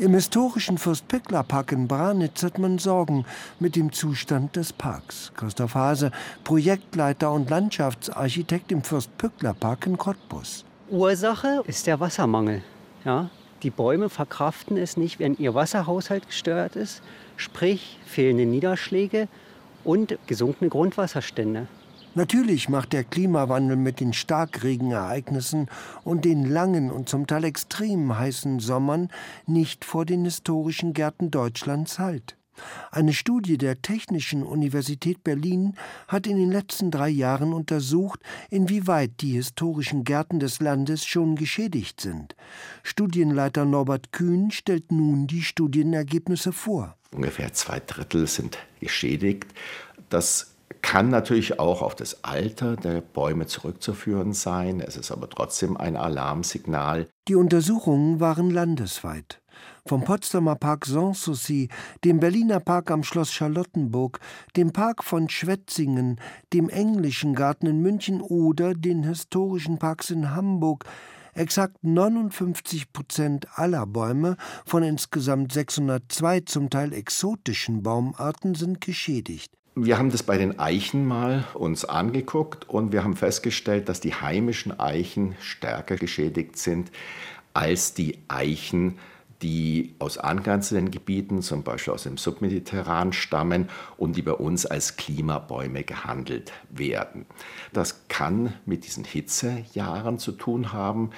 Im historischen Fürstpickler-Park in Branitz hat man Sorgen mit dem Zustand des Parks. Christoph Hase, Projektleiter und Landschaftsarchitekt im Fürstpickler-Park in Cottbus. Ursache ist der Wassermangel. Ja, die Bäume verkraften es nicht, wenn ihr Wasserhaushalt gestört ist, sprich fehlende Niederschläge und gesunkene Grundwasserstände. Natürlich macht der Klimawandel mit den Starkregenereignissen und den langen und zum Teil extrem heißen Sommern nicht vor den historischen Gärten Deutschlands Halt. Eine Studie der Technischen Universität Berlin hat in den letzten drei Jahren untersucht, inwieweit die historischen Gärten des Landes schon geschädigt sind. Studienleiter Norbert Kühn stellt nun die Studienergebnisse vor. Ungefähr zwei Drittel sind geschädigt. Das kann natürlich auch auf das Alter der Bäume zurückzuführen sein. Es ist aber trotzdem ein Alarmsignal. Die Untersuchungen waren landesweit. Vom Potsdamer Park Sanssouci, dem Berliner Park am Schloss Charlottenburg, dem Park von Schwetzingen, dem Englischen Garten in München oder den historischen Parks in Hamburg Exakt 59 Prozent aller Bäume von insgesamt 602 zum Teil exotischen Baumarten sind geschädigt. Wir haben das bei den Eichen mal uns angeguckt und wir haben festgestellt, dass die heimischen Eichen stärker geschädigt sind als die Eichen, die aus angrenzenden Gebieten, zum Beispiel aus dem Submediterran, stammen und die bei uns als Klimabäume gehandelt werden. Das kann mit diesen Hitzejahren zu tun haben.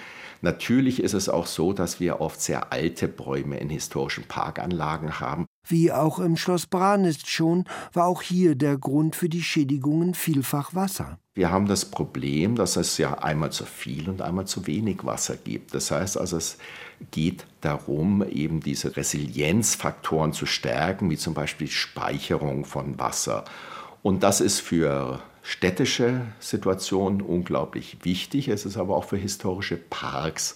Natürlich ist es auch so, dass wir oft sehr alte Bäume in historischen Parkanlagen haben. Wie auch im Schloss Branitz schon, war auch hier der Grund für die Schädigungen vielfach Wasser. Wir haben das Problem, dass es ja einmal zu viel und einmal zu wenig Wasser gibt. Das heißt also, es geht darum, eben diese Resilienzfaktoren zu stärken, wie zum Beispiel Speicherung von Wasser. Und das ist für städtische Situationen unglaublich wichtig. Es ist aber auch für historische Parks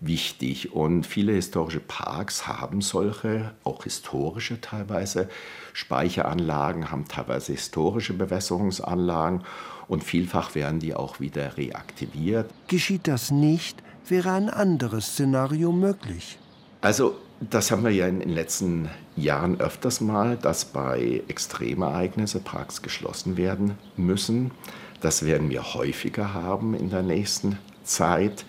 wichtig. Und viele historische Parks haben solche, auch historische teilweise, Speicheranlagen, haben teilweise historische Bewässerungsanlagen und vielfach werden die auch wieder reaktiviert. Geschieht das nicht, wäre ein anderes Szenario möglich. Also das haben wir ja in den letzten Jahren öfters mal, dass bei Extremereignissen Parks geschlossen werden müssen. Das werden wir häufiger haben in der nächsten Zeit.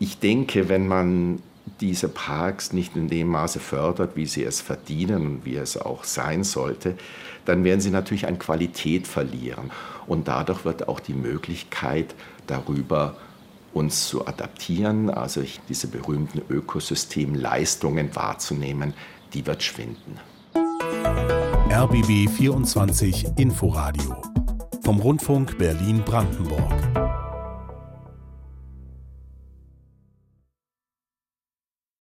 Ich denke, wenn man diese Parks nicht in dem Maße fördert, wie sie es verdienen und wie es auch sein sollte, dann werden sie natürlich an Qualität verlieren. Und dadurch wird auch die Möglichkeit darüber uns zu adaptieren, also diese berühmten Ökosystemleistungen wahrzunehmen, die wird schwinden. RBB 24 Inforadio vom Rundfunk Berlin-Brandenburg.